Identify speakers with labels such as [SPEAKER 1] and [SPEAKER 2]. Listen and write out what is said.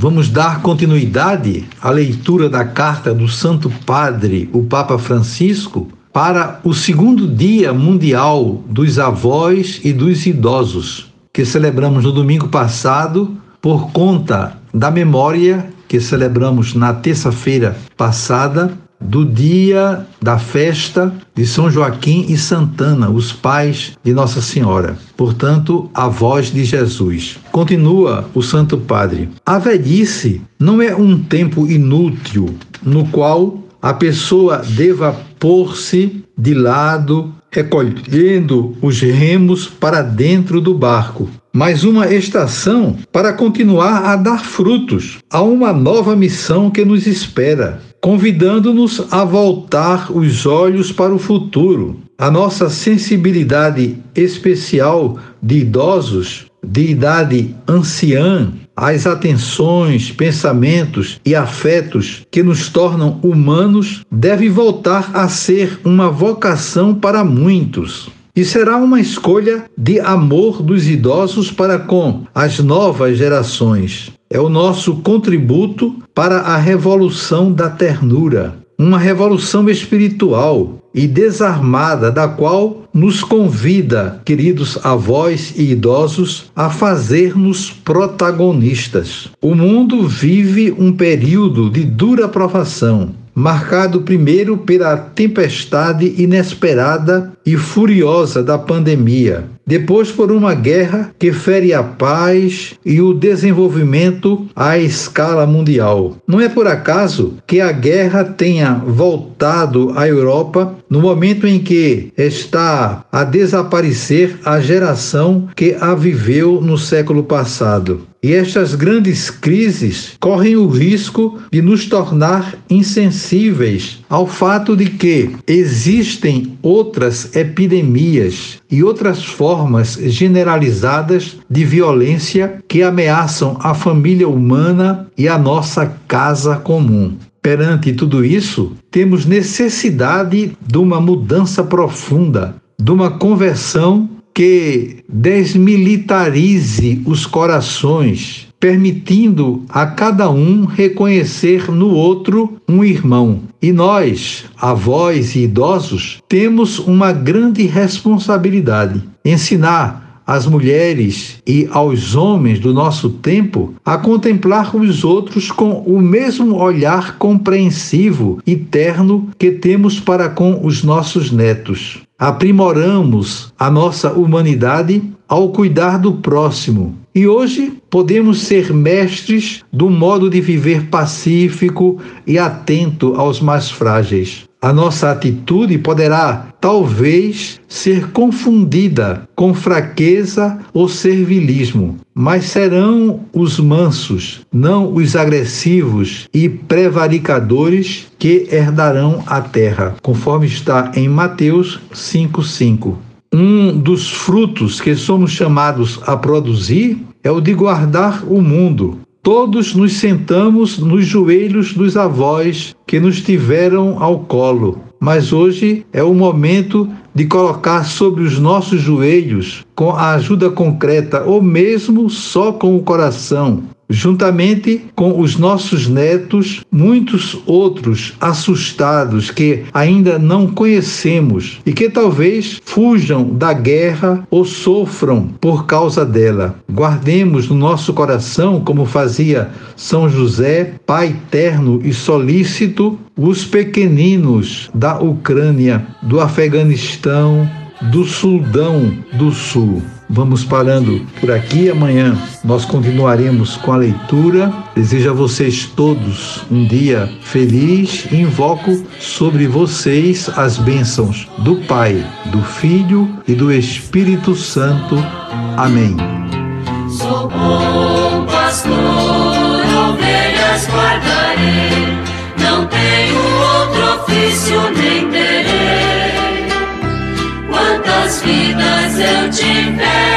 [SPEAKER 1] Vamos dar continuidade à leitura da carta do Santo Padre, o Papa Francisco, para o segundo Dia Mundial dos Avós e dos Idosos, que celebramos no domingo passado por conta da memória que celebramos na terça-feira passada do dia da festa de São Joaquim e Santana, os pais de Nossa Senhora, portanto, avós de Jesus. Continua o Santo Padre: A velhice não é um tempo inútil no qual a pessoa deva pôr-se de lado, recolhendo os remos para dentro do barco, mas uma estação para continuar a dar frutos a uma nova missão que nos espera convidando-nos a voltar os olhos para o futuro. A nossa sensibilidade especial de idosos, de idade anciã, as atenções, pensamentos e afetos que nos tornam humanos deve voltar a ser uma vocação para muitos. E será uma escolha de amor dos idosos para com as novas gerações é o nosso contributo para a revolução da ternura, uma revolução espiritual e desarmada, da qual nos convida, queridos avós e idosos, a fazer-nos protagonistas. O mundo vive um período de dura provação marcado primeiro pela tempestade inesperada e furiosa da pandemia, depois por uma guerra que fere a paz e o desenvolvimento à escala mundial. Não é por acaso que a guerra tenha voltado à Europa no momento em que está a desaparecer a geração que a viveu no século passado. E estas grandes crises correm o risco de nos tornar insensíveis ao fato de que existem outras epidemias e outras formas generalizadas de violência que ameaçam a família humana e a nossa casa comum. Perante tudo isso, temos necessidade de uma mudança profunda, de uma conversão que desmilitarize os corações, permitindo a cada um reconhecer no outro um irmão. E nós, avós e idosos, temos uma grande responsabilidade: ensinar às mulheres e aos homens do nosso tempo a contemplar os outros com o mesmo olhar compreensivo e terno que temos para com os nossos netos. Aprimoramos a nossa humanidade ao cuidar do próximo. E hoje podemos ser mestres do modo de viver pacífico e atento aos mais frágeis a nossa atitude poderá, talvez, ser confundida com fraqueza ou servilismo, mas serão os mansos, não os agressivos e prevaricadores que herdarão a terra, conforme está em Mateus 5:5. Um dos frutos que somos chamados a produzir é o de guardar o mundo, Todos nos sentamos nos joelhos dos avós que nos tiveram ao colo, mas hoje é o momento de colocar sobre os nossos joelhos, com a ajuda concreta ou mesmo só com o coração, juntamente com os nossos netos, muitos outros assustados que ainda não conhecemos e que talvez fujam da guerra ou sofram por causa dela. Guardemos no nosso coração, como fazia São José, Pai terno e solícito, os pequeninos da Ucrânia, do Afeganistão, do Sudão do Sul. Vamos parando por aqui. Amanhã nós continuaremos com a leitura. Desejo a vocês todos um dia feliz invoco sobre vocês as bênçãos do Pai, do Filho e do Espírito Santo. Amém.
[SPEAKER 2] Sou bom pastor, ovelhas guardarei, não tenho outro ofício nem terei. Eu peço.